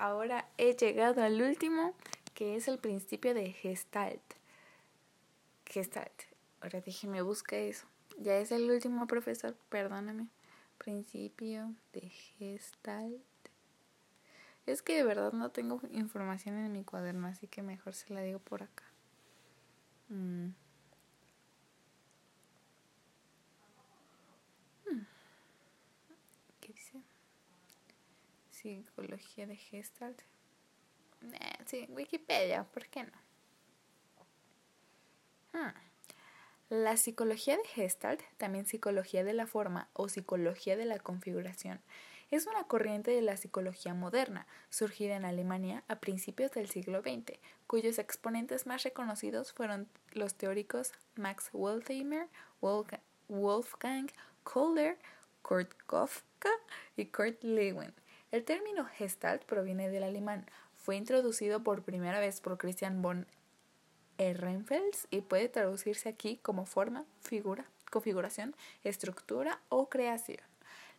ahora he llegado al último, que es el principio de Gestalt. Gestalt. Ahora déjeme buscar eso. Ya es el último, profesor, perdóname. Principio de Gestalt. Es que de verdad no tengo información en mi cuaderno, así que mejor se la digo por acá. Mm. Hmm. ¿Qué dice? Psicología de Gestalt. sí, Wikipedia, ¿por qué no? Hmm. La psicología de Gestalt, también psicología de la forma o psicología de la configuración, es una corriente de la psicología moderna, surgida en Alemania a principios del siglo XX, cuyos exponentes más reconocidos fueron los teóricos Max Wertheimer, Wolfgang Kohler, Kurt Kofka y Kurt Lewin. El término Gestalt proviene del alemán. Fue introducido por primera vez por Christian von Ehrenfels y puede traducirse aquí como forma, figura, configuración, estructura o creación.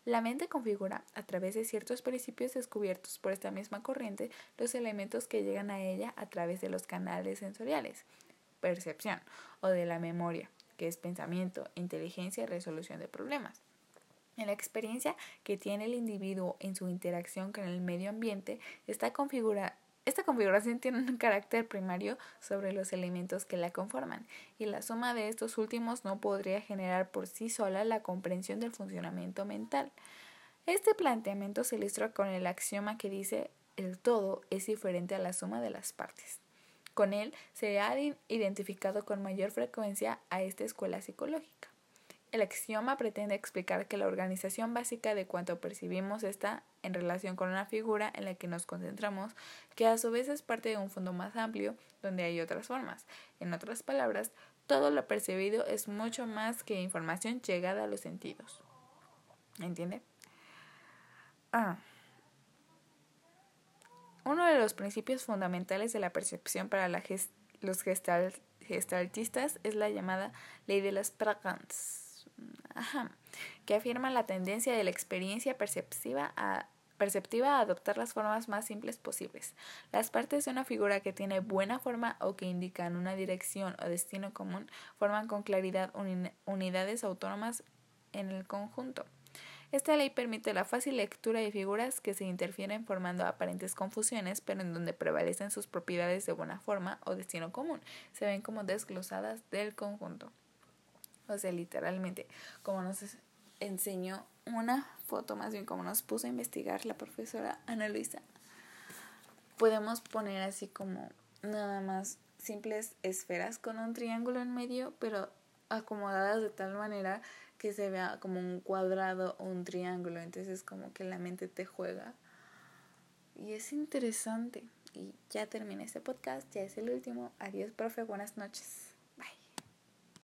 La mente configura, a través de ciertos principios descubiertos por esta misma corriente, los elementos que llegan a ella a través de los canales sensoriales, percepción, o de la memoria, que es pensamiento, inteligencia y resolución de problemas. En la experiencia que tiene el individuo en su interacción con el medio ambiente, esta configuración tiene un carácter primario sobre los elementos que la conforman, y la suma de estos últimos no podría generar por sí sola la comprensión del funcionamiento mental. Este planteamiento se ilustra con el axioma que dice el todo es diferente a la suma de las partes. Con él se ha identificado con mayor frecuencia a esta escuela psicológica. El axioma pretende explicar que la organización básica de cuanto percibimos está en relación con una figura en la que nos concentramos, que a su vez es parte de un fondo más amplio donde hay otras formas. En otras palabras, todo lo percibido es mucho más que información llegada a los sentidos. ¿Entiende? Ah. Uno de los principios fundamentales de la percepción para los gestaltistas es la llamada ley de las Pragans que afirma la tendencia de la experiencia perceptiva a, perceptiva a adoptar las formas más simples posibles. Las partes de una figura que tiene buena forma o que indican una dirección o destino común forman con claridad unidades autónomas en el conjunto. Esta ley permite la fácil lectura de figuras que se interfieren formando aparentes confusiones, pero en donde prevalecen sus propiedades de buena forma o destino común. Se ven como desglosadas del conjunto. O sea, literalmente, como nos enseñó una foto, más bien como nos puso a investigar la profesora Ana Luisa, podemos poner así como nada más simples esferas con un triángulo en medio, pero acomodadas de tal manera que se vea como un cuadrado o un triángulo. Entonces como que la mente te juega. Y es interesante. Y ya terminé este podcast, ya es el último. Adiós, profe, buenas noches.